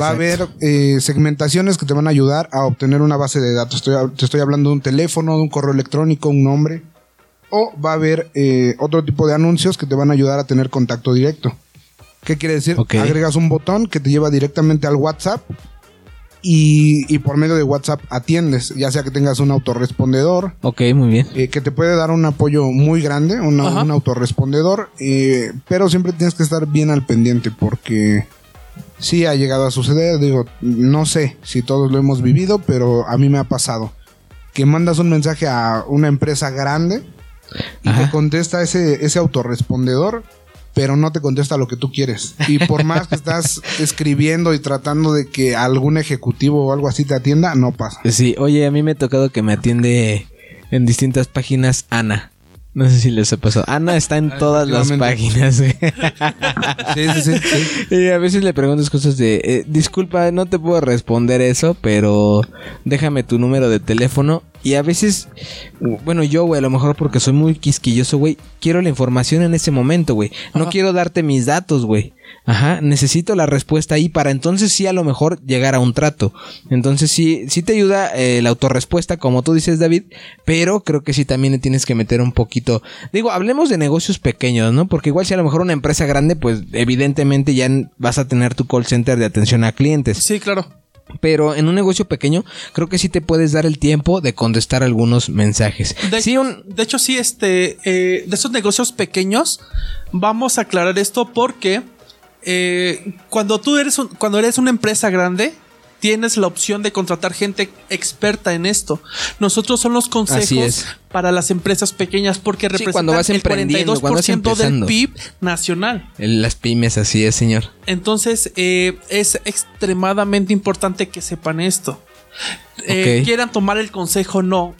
Va a haber eh, segmentaciones que te van a ayudar a obtener una base de datos. Estoy- te estoy hablando de un teléfono, de un correo electrónico, un nombre. O va a haber eh, otro tipo de anuncios que te van a ayudar a tener contacto directo. ¿Qué quiere decir? Agregas un botón que te lleva directamente al WhatsApp y, y por medio de WhatsApp atiendes, ya sea que tengas un autorrespondedor, Ok, muy bien. eh, que te puede dar un apoyo muy grande, una- un autorrespondedor, eh, pero siempre tienes que estar bien al pendiente porque sí ha llegado a suceder, digo, no sé si todos lo hemos vivido, pero a mí me ha pasado que mandas un mensaje a una empresa grande y Ajá. te contesta ese, ese autorrespondedor, pero no te contesta lo que tú quieres. Y por más que estás escribiendo y tratando de que algún ejecutivo o algo así te atienda, no pasa. Sí, oye, a mí me ha tocado que me atiende en distintas páginas Ana. No sé si les ha pasado. Ana está en todas las páginas. Sí, sí, sí. sí. y a veces le preguntas cosas de, eh, disculpa, no te puedo responder eso, pero déjame tu número de teléfono. Y a veces, bueno, yo, güey, a lo mejor porque soy muy quisquilloso, güey, quiero la información en ese momento, güey. No Ajá. quiero darte mis datos, güey. Ajá, necesito la respuesta ahí para entonces sí a lo mejor llegar a un trato. Entonces sí, sí te ayuda eh, la autorrespuesta, como tú dices, David, pero creo que sí también le tienes que meter un poquito. Digo, hablemos de negocios pequeños, ¿no? Porque igual si a lo mejor una empresa grande, pues evidentemente ya vas a tener tu call center de atención a clientes. Sí, claro. Pero en un negocio pequeño, creo que sí te puedes dar el tiempo de contestar algunos mensajes. De, sí, un... de hecho, sí, este, eh, de esos negocios pequeños, vamos a aclarar esto porque eh, cuando tú eres, un- cuando eres una empresa grande, tienes la opción de contratar gente experta en esto. Nosotros son los consejos para las empresas pequeñas porque representan cuando vas el emprendiendo, cuando vas 42% del. PIB nacional. Las pymes, así es, señor. Entonces, eh, es extremadamente importante que sepan esto. Eh. Quieran tomar el consejo, no.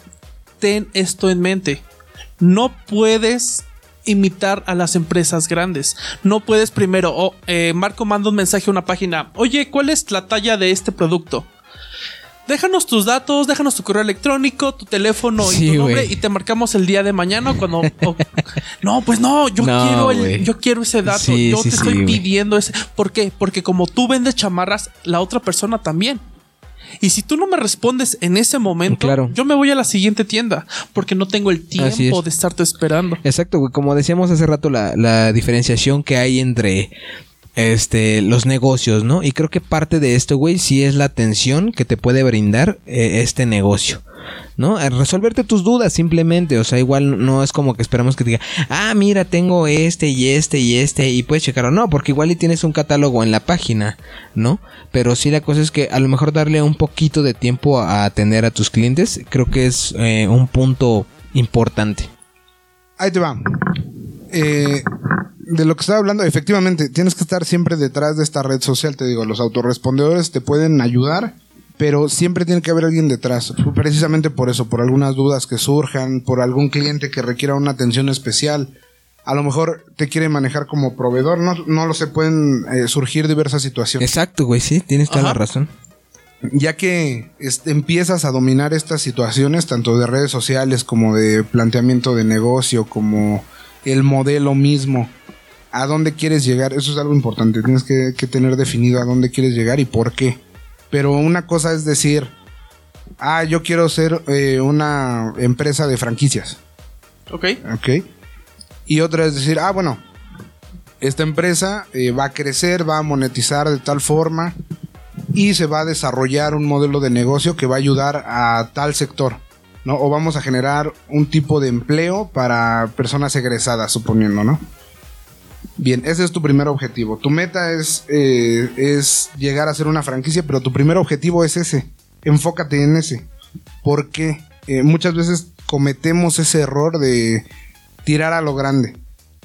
Ten esto en mente. No puedes imitar a las empresas grandes. No puedes primero, oh, eh, Marco manda un mensaje a una página. Oye, ¿cuál es la talla de este producto? Déjanos tus datos, déjanos tu correo electrónico, tu teléfono y Sí, tu nombre y te marcamos el día de mañana cuando... no, pues no, yo No, quiero el, yo quiero ese dato. Sí, yo sí, te estoy pidiendo ese. ¿Por qué? Porque como tú vendes chamarras, la otra persona también. Y si tú no me respondes en ese momento, Claro. yo me voy a la siguiente tienda porque no tengo el tiempo es. de estarte esperando. Exacto, güey. Como decíamos hace rato, la, la diferenciación que hay entre este los negocios, ¿no? Y creo que parte de esto, güey, sí es la atención que te puede brindar eh, este negocio. ¿No? Resolverte tus dudas simplemente, o sea, igual no es como que esperamos que diga, ah, mira, tengo este y este y este y puedes checarlo, no, porque igual y tienes un catálogo en la página, ¿no? Pero sí la cosa es que a lo mejor darle un poquito de tiempo a atender a tus clientes, creo que es eh, un punto importante. Ahí te va. Eh, de lo que estaba hablando, efectivamente, tienes que estar siempre detrás de esta red social. Te digo, los autorrespondedores te pueden ayudar, pero siempre tiene que haber alguien detrás. Precisamente por eso, por algunas dudas que surjan, por algún cliente que requiera una atención especial. A lo mejor te quiere manejar como proveedor, no, no lo sé, pueden eh, surgir diversas situaciones. Exacto, güey, sí, tienes toda Ajá. la razón. ya que este, empiezas a dominar estas situaciones, tanto de redes sociales como de planteamiento de negocio, como el modelo mismo, a dónde quieres llegar, eso es algo importante, tienes que, que tener definido a dónde quieres llegar y por qué. Pero una cosa es decir, ah, yo quiero ser eh, una empresa de franquicias. ¿Ok? ¿ok? Y otra es decir, ah, bueno, esta empresa eh, va a crecer, va a monetizar de tal forma y se va a desarrollar un modelo de negocio que va a ayudar a tal sector, ¿no? O vamos a generar un tipo de empleo para personas egresadas, suponiendo, ¿no? Bien, ese es tu primer objetivo. Tu meta es, eh, es llegar a ser una franquicia, pero tu primer objetivo es ese. Enfócate en ese. ¿Por qué? Eh, muchas veces cometemos ese error de tirar a lo grande.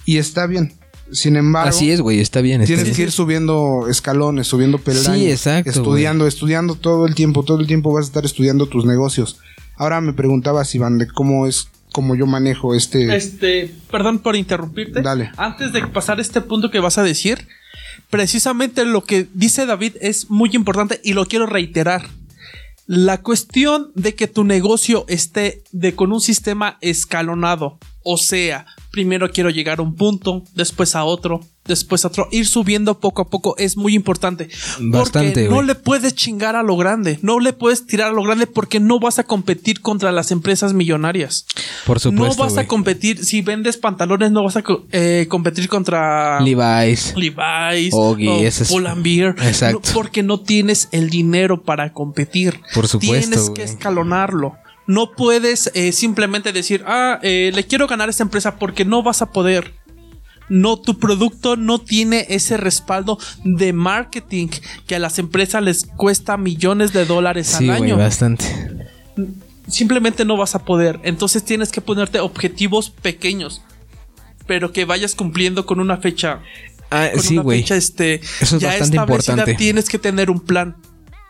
Y está bien. Sin embargo, Así es, güey, está bien. está tienes bien. que ir subiendo escalones, subiendo peldaños. Sí, exacto, Estudiando, estudiando todo el tiempo. Todo el tiempo vas a estar estudiando tus negocios. Ahora me preguntabas, Iván, de cómo es, cómo yo manejo este... Este, perdón por interrumpirte. Dale. Antes de pasar este punto que vas a decir, precisamente lo que dice David es muy importante y lo quiero reiterar. La cuestión de que tu negocio esté de con un sistema escalonado, o sea, primero quiero llegar a un punto, después a otro, después ir subiendo poco a poco es muy importante. Bastante, porque no le puedes chingar a lo grande, no le puedes tirar a lo grande porque no vas a competir contra las empresas millonarias. Por supuesto, No vas a competir, si vendes pantalones, no vas a eh, competir contra Levi's. Levi's Oggy, o ese es-. Exacto. No, porque no tienes el dinero para competir. Por supuesto, Tienes que escalonarlo. No puedes eh, simplemente decir, ah, eh, le quiero ganar a esta empresa porque no vas a poder. No, tu producto no tiene ese respaldo de marketing que a las empresas les cuesta millones de dólares Sí, al año bastante. simplemente no vas a poder. Entonces tienes que ponerte objetivos pequeños, pero que vayas cumpliendo con una fecha. Ah, Con sí, una güey. fecha este, Eso es ya bastante establecida, importante. Tienes que tener un plan.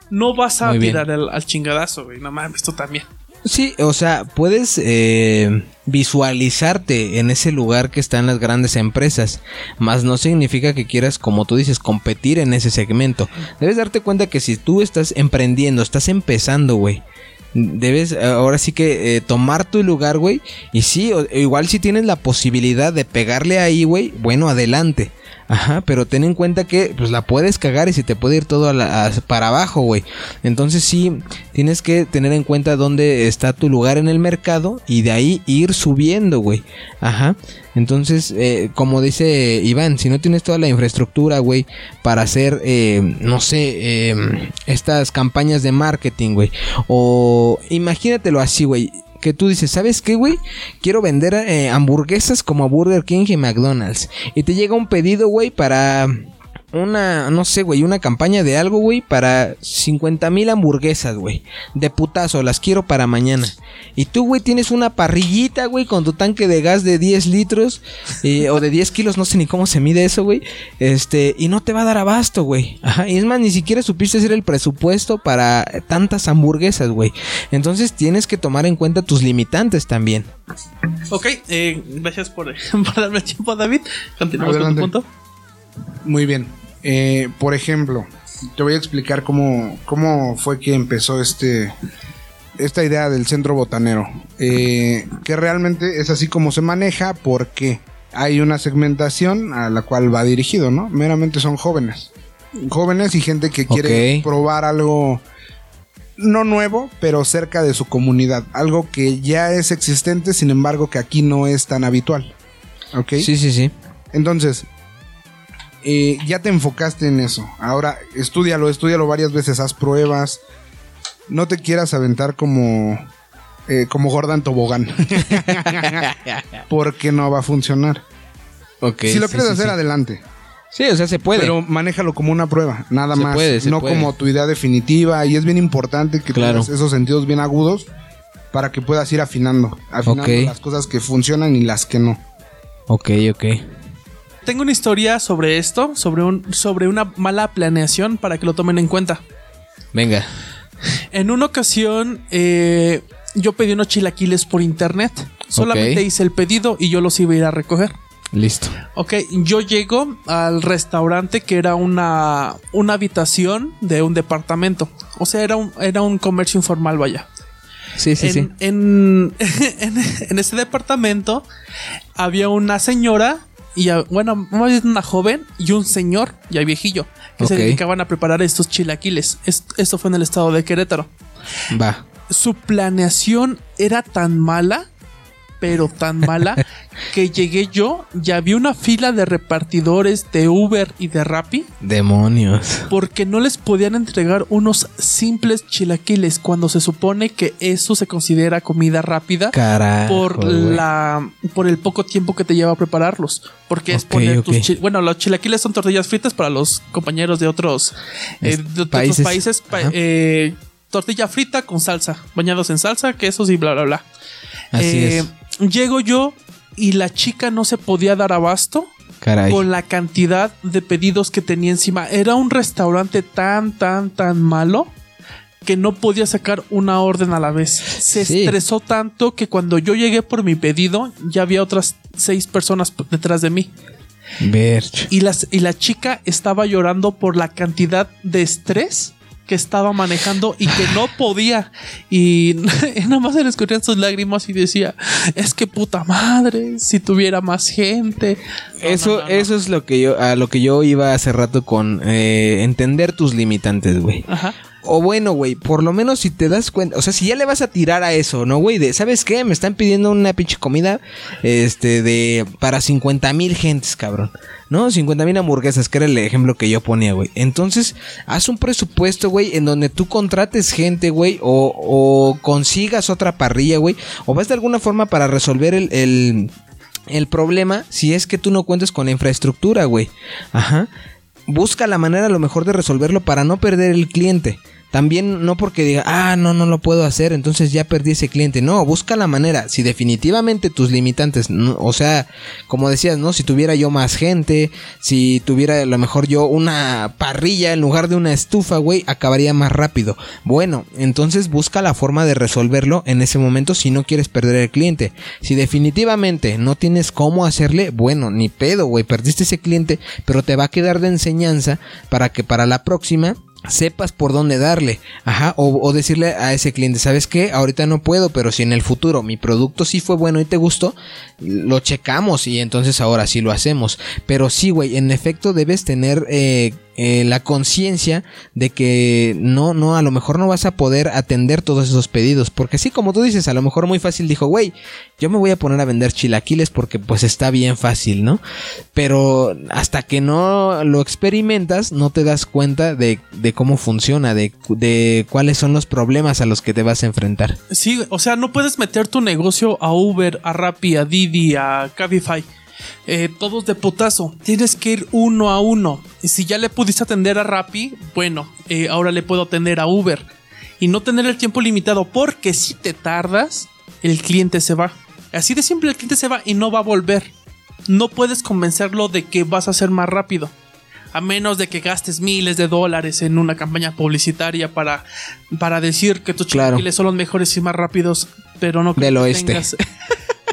No vas a tirar al, al chingadazo, güey. No mames, tú también. Sí, o sea, puedes eh, visualizarte en ese lugar que están las grandes empresas, más no significa que quieras, como tú dices, competir en ese segmento. Debes darte cuenta que si tú estás emprendiendo, estás empezando, güey. Debes ahora sí que eh, tomar tu lugar, güey. Y sí, igual si tienes la posibilidad de pegarle ahí, güey, bueno, adelante. Ajá, pero ten en cuenta que pues la puedes cagar y se te puede ir todo a la- a- para abajo, güey. Entonces sí, tienes que tener en cuenta dónde está tu lugar en el mercado y de ahí ir subiendo, güey. Ajá. Entonces, eh, como dice Iván, si no tienes toda la infraestructura, güey, para hacer, eh, no sé, eh, estas campañas de marketing, güey. O imagínatelo así, güey. Que tú dices, ¿sabes qué, güey? Quiero vender eh, hamburguesas como Burger King y McDonald's. Y te llega un pedido, güey, para una, no sé, güey, una campaña de algo, güey, para 50 mil hamburguesas, güey. De putazo, las quiero para mañana. Y tú, güey, tienes una parrillita, güey, con tu tanque de gas de 10 litros eh, o de 10 kilos, no sé ni cómo se mide eso, güey. Este, y no te va a dar abasto, güey. Ajá, y es más, ni siquiera supiste hacer el presupuesto para tantas hamburguesas, güey. Entonces tienes que tomar en cuenta tus limitantes también. Ok, eh, gracias por, por darme el tiempo, David. Continuamos Adelante. con tu punto. Muy bien. Eh, por ejemplo, te voy a explicar cómo, cómo fue que empezó este esta idea del centro botanero. Eh, que realmente es así como se maneja porque hay una segmentación a la cual va dirigido, ¿no? Meramente son jóvenes. Jóvenes y gente que quiere probar algo no nuevo, pero cerca de su comunidad. Algo que ya es existente, sin embargo, que aquí no es tan habitual. ¿Ok? Sí, sí, sí. Entonces, eh, ya te enfocaste en eso. Ahora, estudialo, estudialo varias veces, haz pruebas. No te quieras aventar como, eh, como Gordon Tobogán. Porque no va a funcionar. Si lo sí, quieres sí, hacer, sí. adelante. Sí, o sea, se puede. Pero manéjalo como una prueba, nada Se más. puede, no puede. como tu idea definitiva. Y es bien importante que Claro. tengas esos sentidos bien agudos para que puedas ir afinando. Afinando las cosas que funcionan y las que no. Ok, ok. Tengo una historia sobre esto, sobre, un, sobre una mala planeación para que lo tomen en cuenta. Venga. En una ocasión, eh, yo pedí unos chilaquiles por internet. Solamente hice el pedido y yo los iba a ir a recoger. Listo. Ok, yo llego al restaurante que era una, una habitación de un departamento. O sea, era un, era un comercio informal, vaya. Sí, sí, en, sí. En, en, en ese departamento había una señora y a- bueno, más bien una joven y un señor ya viejillo que se dedicaban a preparar estos chilaquiles. Es- esto fue en el estado de Querétaro. Va. Su planeación era tan mala, pero tan mala, que llegué yo, ya vi una fila de repartidores de Uber y de Rappi Demonios. porque no les podían entregar unos simples chilaquiles cuando se supone que eso se considera comida rápida Carajo. por la por el poco tiempo que te lleva a prepararlos porque es poner tus ok. chi- bueno los chilaquiles son tortillas fritas para los compañeros de otros eh, otros países. países, pa- eh, tortilla frita con salsa bañados en salsa quesos y bla bla bla Así Eh, es. Llego yo y la chica no se podía dar abasto Caray. con la cantidad de pedidos que tenía encima. Era un restaurante tan, tan, tan malo que no podía sacar una orden a la vez. Se Sí. estresó tanto que cuando yo llegué por mi pedido ya había otras seis personas detrás de mí. Verge. Y, las, y la chica estaba llorando por la cantidad de estrés que estaba manejando y que no podía. Y, nada más se le escurrían sus lágrimas y decía, es que puta madre, si tuviera más gente. No, Eso, no, no, no. eso es lo que yo, a lo que yo iba hace rato con eh, entender tus limitantes, güey. Ajá. O bueno, güey, por lo menos si te das cuenta, o sea, si ya le vas a tirar a eso, ¿no, güey? De, ¿sabes qué? Me están pidiendo una pinche comida, este, de, para 50 mil gentes, cabrón. ¿No? 50 mil hamburguesas, que era el ejemplo que yo ponía, güey. Entonces, haz un presupuesto, güey, en donde tú contrates gente, güey, o, o consigas otra parrilla, güey, o vas de alguna forma para resolver el, el, problema si es que tú no cuentas con la infraestructura, güey. Ajá busca la manera lo mejor de resolverlo para no perder el cliente. También no porque diga, ah, no, no lo puedo hacer, entonces ya perdí ese cliente. No, busca la manera. Si definitivamente tus limitantes, no- o sea, como decías, ¿no? Si tuviera yo más gente, si tuviera a lo mejor yo una parrilla en lugar de una estufa, güey, acabaría más rápido. Bueno, entonces busca la forma de resolverlo en ese momento si no quieres perder el cliente. Si definitivamente no tienes cómo hacerle, bueno, ni pedo, güey, perdiste ese cliente, pero te va a quedar de enseñanza para que para la próxima sepas por dónde darle, ajá, o, decirle a ese cliente, ¿sabes qué? Ahorita no puedo, pero si en el futuro mi producto sí fue bueno y te gustó, lo checamos y entonces ahora sí lo hacemos. Pero sí, güey, en efecto debes tener eh, eh, la conciencia de que no, no, a lo mejor no vas a poder atender todos esos pedidos, porque sí, como tú dices, a lo mejor muy fácil dijo, güey, yo me voy a poner a vender chilaquiles porque pues está bien fácil, ¿no? Pero hasta que no lo experimentas, no te das cuenta de, de cómo funciona, de, de cuáles son los problemas a los que te vas a enfrentar. Sí, o sea, no puedes meter tu negocio a Uber, a Rappi, a Didi, a Cabify. Eh, todos de putazo. Tienes que ir uno a uno. Y si ya le pudiste atender a Rappi, bueno, eh, ahora le puedo atender a Uber. Y no tener el tiempo limitado, porque si te tardas, el cliente se va. Así de simple, el cliente se va y no va a volver. No puedes convencerlo de que vas a ser más rápido. A menos de que gastes miles de dólares en una campaña publicitaria para, para decir que tus Claro. chilaquiles son los mejores y más rápidos, pero no creo Del que oeste. tengas-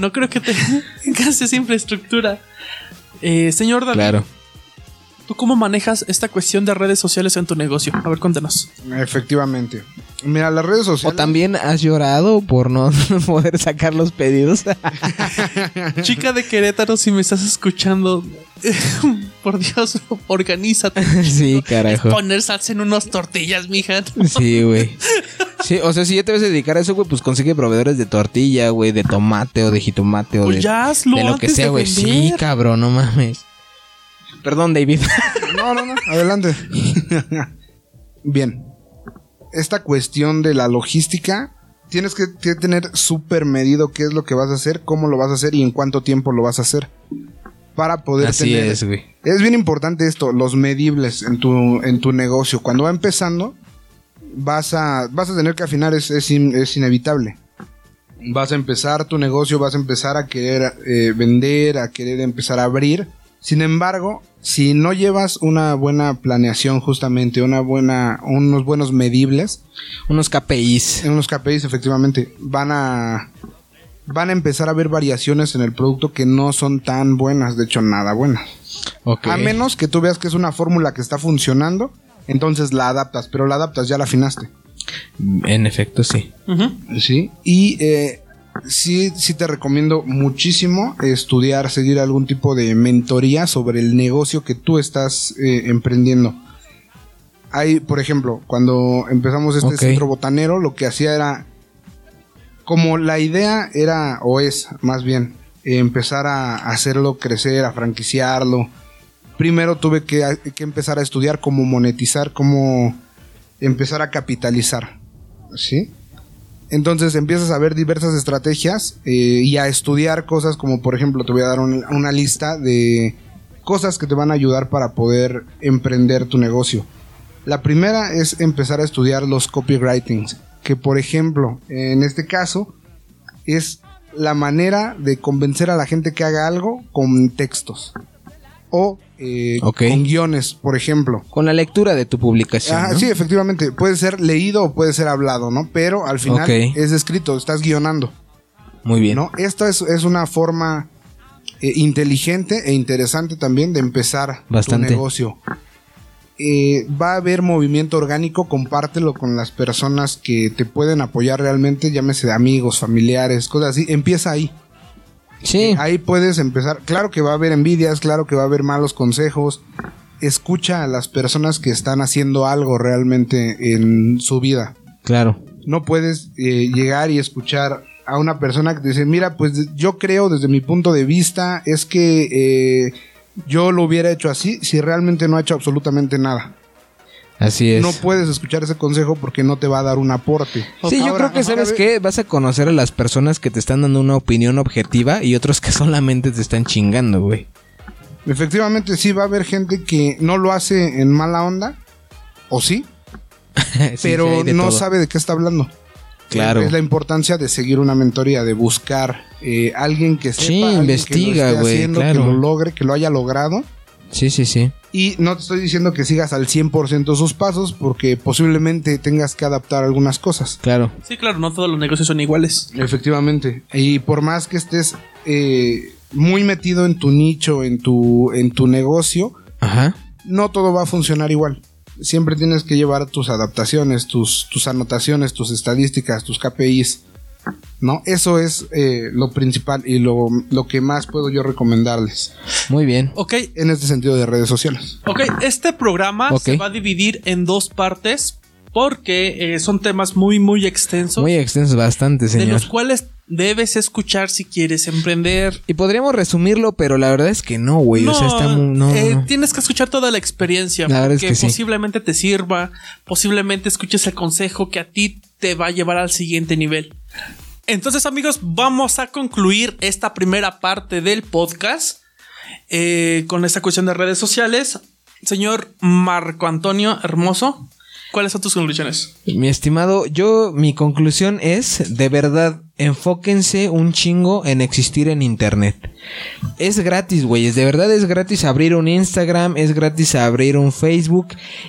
no creo que tengas esa infraestructura. Eh, señor David, Claro. ¿Tú cómo manejas esta cuestión de redes sociales en tu negocio? A ver, cuéntanos. Efectivamente. Mira, las redes O sociales. también has llorado por no poder sacar los pedidos. Chica de Querétaro, si me estás escuchando, por Dios, organízate. sí, carajo. Poner salsa en unas tortillas, mija. Sí, güey. Sí, o sea, si ya te vas a dedicar a eso, güey, pues consigue proveedores de tortilla, güey, de tomate o de jitomate o Pues de, ya hazlo de lo que sea, güey. Sí, cabrón, no mames. Perdón, David. No, no, no, adelante. Bien. Esta cuestión de la logística, tienes que, que tener súper medido qué es lo que vas a hacer, cómo lo vas a hacer y en cuánto tiempo lo vas a hacer. Para poder Así tener. es, güey. Es bien importante esto, los medibles en tu, en tu negocio. Cuando va empezando, vas a, vas a tener que afinar, es, es, in- es inevitable. Vas a empezar tu negocio, vas a empezar a querer eh, vender, a querer empezar a abrir. Sin embargo, si no llevas una buena planeación justamente, una buena, unos buenos medibles, Unos KPIs. en unos KPIs efectivamente, van a, van a empezar a haber variaciones en el producto que no son tan buenas, de hecho nada buenas. A menos que tú veas que es una fórmula que está funcionando, entonces la adaptas, pero la adaptas, ya la afinaste. En efecto, sí. Sí. Y eh, sí, sí te recomiendo muchísimo estudiar, seguir algún tipo de mentoría sobre el negocio que tú estás eh, emprendiendo. Hay, por ejemplo, cuando empezamos este centro botanero, lo que hacía era, como la idea era, o es más bien, eh, empezar a hacerlo crecer, a franquiciarlo. Primero tuve que, que empezar a estudiar cómo monetizar, cómo empezar a capitalizar. ¿Sí? Entonces empiezas a ver diversas estrategias eh, y a estudiar cosas como por ejemplo te voy a dar un- una lista de cosas que te van a ayudar para poder emprender tu negocio. La primera es empezar a estudiar los copywritings, que por ejemplo en este caso es la manera de convencer a la gente que haga algo con textos o eh, con guiones, por ejemplo. Con la lectura de tu publicación. Ajá, ¿no? Sí, efectivamente. Puede ser leído o puede ser hablado, ¿no? Pero al final es escrito, estás guionando, Muy bien. ¿no? Esta es, es una forma eh, inteligente e interesante también de empezar Bastante. tu negocio. Eh, va a haber movimiento orgánico, compártelo con las personas que te pueden apoyar realmente, llámese de amigos, familiares, cosas así. Empieza ahí. Sí. Ahí puedes empezar. Claro que va a haber envidias, claro que va a haber malos consejos. Escucha a las personas que están haciendo algo realmente en su vida. Claro. No puedes eh, llegar y escuchar a una persona que te dice, mira, pues yo creo desde mi punto de vista es que eh, yo lo hubiera hecho así si realmente no ha hecho absolutamente nada. Así es. No puedes escuchar ese consejo porque no te va a dar un aporte. Sí, yo creo que sabes qué, vas a conocer a las personas que te están dando una opinión objetiva y otros que solamente te están chingando, güey. Efectivamente, sí va a haber gente que no lo hace en mala onda, o sí, Sí, pero sí, no todo. sabe de qué está hablando. Claro. Es la importancia de seguir una mentoría, de buscar eh, alguien que sepa, Sí, alguien investiga, que lo esté güey, haciendo, claro. que lo logre, que lo haya logrado. Sí, sí, sí. Y no te estoy diciendo que sigas al 100% sus pasos, porque posiblemente tengas que adaptar algunas cosas. Claro. Sí, claro, no todos los negocios son iguales. Efectivamente. Y por más que estés eh, muy metido en tu nicho, en tu, en tu negocio, Ajá. no todo va a funcionar igual. Siempre tienes que llevar tus adaptaciones, tus, tus anotaciones, tus estadísticas, tus KPIs. ¿No? Eso es eh, lo principal y lo, lo que más puedo yo recomendarles Muy bien. Ok, en este sentido de redes sociales. ok, este programa se va a dividir en dos partes porque eh, son temas muy, muy extensos. Muy extenso, bastante, de señor. los cuales debes escuchar si quieres emprender. Y podríamos resumirlo, pero la verdad es que no, güey. o sea, está muy. No, eh, no. tienes que escuchar toda la experiencia. La verdad es porque que sí. posiblemente te sirva, posiblemente escuches el consejo que a ti te va a llevar al siguiente nivel. Entonces, amigos, vamos a concluir esta primera parte del podcast eh, con esta cuestión de redes sociales. Señor Marco Antonio Hermoso, ¿cuáles son tus conclusiones? Mi estimado, yo, mi conclusión es, de verdad, enfóquense un chingo en existir en internet. Es gratis, güey, de verdad es gratis abrir un Instagram, es gratis abrir un Facebook.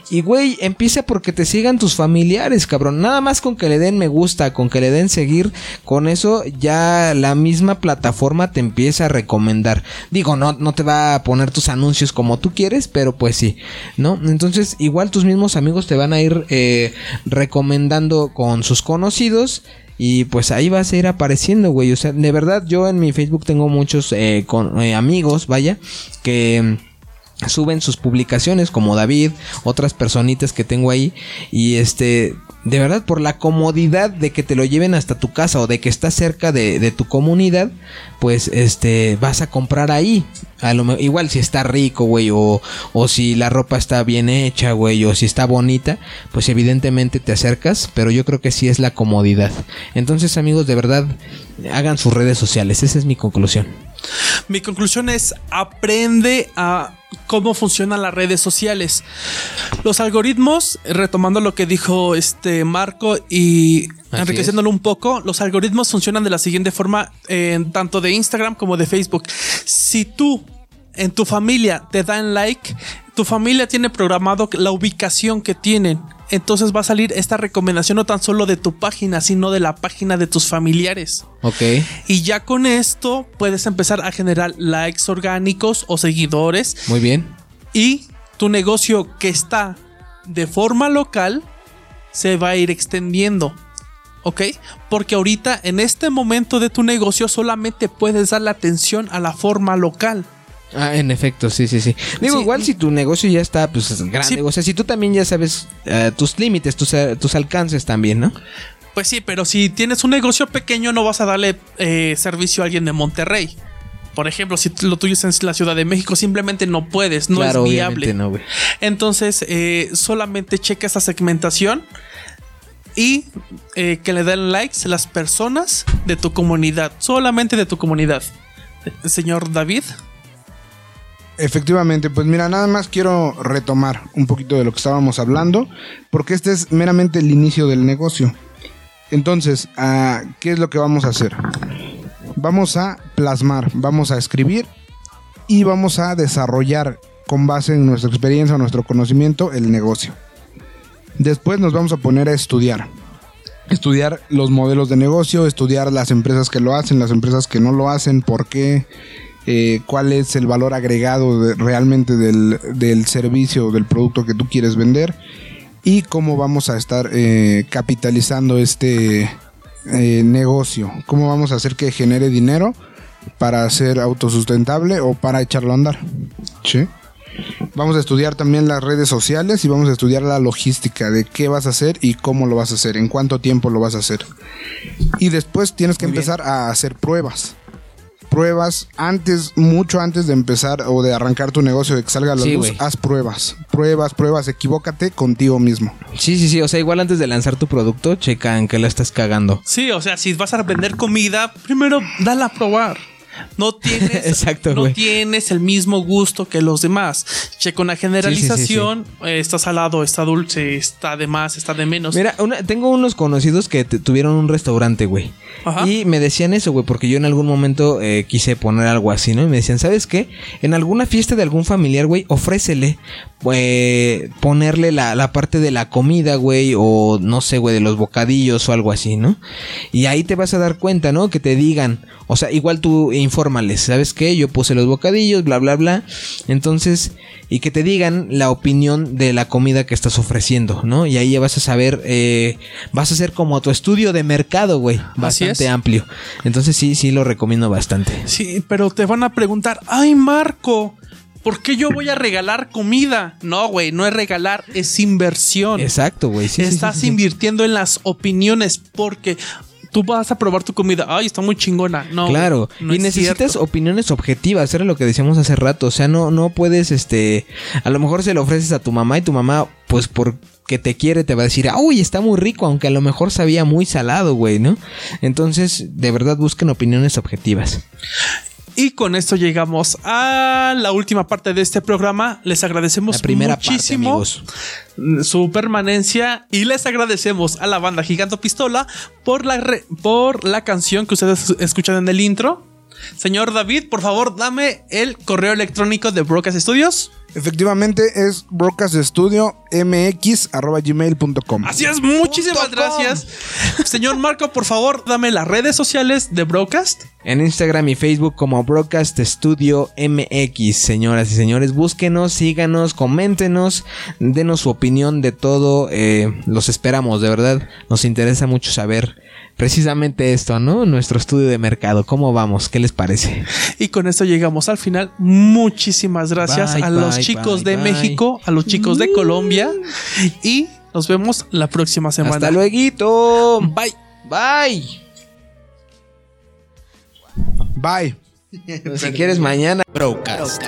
Y, güey, empieza porque te sigan tus familiares, cabrón. Nada más con que le den me gusta, con que le den seguir, con eso ya la misma plataforma te empieza a recomendar. Digo, no, no te va a poner tus anuncios como tú quieres, pero pues sí, ¿no? Entonces, igual tus mismos amigos te van a ir eh, recomendando con sus conocidos. Y pues ahí vas a ir apareciendo, güey. O sea, de verdad, yo en mi Facebook tengo muchos eh, con- eh, amigos, vaya, que mm, suben sus publicaciones, como David, otras personitas que tengo ahí. Y este, de verdad, por la comodidad de que te lo lleven hasta tu casa o de que estás cerca de, tu comunidad, pues este vas a comprar ahí. A lo, igual si está rico, güey, o, o si la ropa está bien hecha, güey, o si está bonita, pues evidentemente te acercas, pero yo creo que sí es la comodidad. Entonces, amigos, de verdad, hagan sus redes sociales, esa es mi conclusión. Mi conclusión es aprende a cómo funcionan las redes sociales. Los algoritmos, retomando lo que dijo este Marco y Así enriqueciéndolo un poco, los algoritmos funcionan de la siguiente forma, en tanto de Instagram como de Facebook. Si tú en tu familia te dan like, tu familia tiene programado la ubicación que tienen. Entonces va a salir esta recomendación no tan solo de tu página, sino de la página de tus familiares. Ok. Y ya con esto puedes empezar a generar likes orgánicos o seguidores Muy bien. y tu negocio que está de forma local se va a ir extendiendo. ¿Ok? Porque ahorita en este momento de tu negocio solamente puedes dar la atención a la forma local. Ah, en efecto, sí, sí, sí. Digo, Sí. igual si tu negocio ya está, pues es grande. Sí. O sea, si tú también ya sabes eh, tus límites, tus, eh, tus alcances también, ¿no? Pues sí, pero si tienes un negocio pequeño no vas a darle eh, servicio a alguien de Monterrey. Por ejemplo, si lo tuyo es en la Ciudad de México, simplemente no puedes, no claro, es viable. no. Entonces, eh, solamente checa esa segmentación y eh, que le den likes las personas de tu comunidad, solamente de tu comunidad. Señor David, Efectivamente, pues mira, nada más quiero retomar un poquito de lo que estábamos hablando, porque este es meramente el inicio del negocio. Entonces, ah, ¿qué es lo que vamos a hacer? Vamos a plasmar, vamos a escribir y vamos a desarrollar con base en nuestra experiencia, nuestro conocimiento, el negocio. Después nos vamos a poner a estudiar. Estudiar los modelos de negocio, estudiar las empresas que lo hacen, las empresas que no lo hacen, por qué, eh, cuál es el valor agregado de- realmente del, del servicio o del producto que tú quieres vender y cómo vamos a estar eh, capitalizando este eh, negocio, cómo vamos a hacer que genere dinero para ser autosustentable o para echarlo a andar. ¿Sí? Vamos a estudiar también las redes sociales y vamos a estudiar la logística de qué vas a hacer y cómo lo vas a hacer, en cuánto tiempo lo vas a hacer. Y después tienes que Muy bien. empezar a hacer pruebas. Pruebas antes, mucho antes de empezar o de arrancar tu negocio, de que salga a la Sí, luz, haz pruebas. Pruebas, pruebas, equivócate contigo mismo. Sí, sí, sí. O sea, igual antes de lanzar tu producto, checa en qué la estás cagando. sí, o sea, si vas a vender comida, primero dala a probar. No tienes, Exacto, no tienes el mismo gusto que los demás. Checa una generalización, eh, está salado, está dulce, está de más, está de menos. Mira, una- tengo unos conocidos que te- tuvieron un restaurante, güey. Ajá. Y me decían eso, güey, porque yo en algún momento eh, quise poner algo así, ¿no? Y me decían, ¿sabes qué? En alguna fiesta de algún familiar, güey, ofrécele eh, ponerle la, la parte de la comida, güey, o no sé, güey, de los bocadillos o algo así, ¿no? Y ahí te vas a dar cuenta, ¿no? Que te digan, o sea, igual tú infórmales, ¿sabes qué? Yo puse los bocadillos, bla, bla, bla. Entonces, y que te digan la opinión de la comida que estás ofreciendo, ¿no? Y ahí ya vas a saber, eh, vas a hacer como tu estudio de mercado, güey, bastante amplio. Entonces sí, sí lo recomiendo bastante. Sí, pero te van a preguntar, ay Marco, ¿por qué yo voy a regalar comida? No, güey, no es regalar, es inversión. Exacto, güey. sí, Estás sí, sí. invirtiendo en las opiniones porque tú vas a probar tu comida. Ay, está muy chingona. No, Claro, no y es necesitas cierto. opiniones objetivas, era lo que decíamos hace rato, o sea, no no puedes este, a lo mejor se lo ofreces a tu mamá y tu mamá pues porque te quiere te va a decir, "Ah, "Uy, está muy rico", aunque a lo mejor sabía muy salado, güey, ¿no? Entonces, de verdad busquen opiniones objetivas. Y con esto llegamos a la última parte de este programa. Les agradecemos La primera parte, muchísimo su permanencia y les agradecemos a la banda Giganto Pistola por la, re- por la canción que ustedes escuchan en el intro. Señor David, por favor, dame el correo electrónico de Brocas Studios. Efectivamente es broadcaststudio.mx@gmail.com. Así es, muchísimas Punto com. gracias. Señor Marco, por favor, dame las redes sociales de Broadcast. En Instagram y Facebook como Broadcast Studio MX, señoras y señores, búsquenos, síganos, coméntenos, denos su opinión de todo, eh, los esperamos, de verdad, nos interesa mucho saber precisamente esto, ¿no? Nuestro estudio de mercado, ¿cómo vamos? ¿Qué les parece? Y con esto llegamos al final. Muchísimas gracias Bye, a los bye, chicos bye, de bye. México, a los chicos de Colombia y Nos vemos la próxima semana. Hasta luego. Bye. Bye. Bye. Si quieres mañana. Broadcast.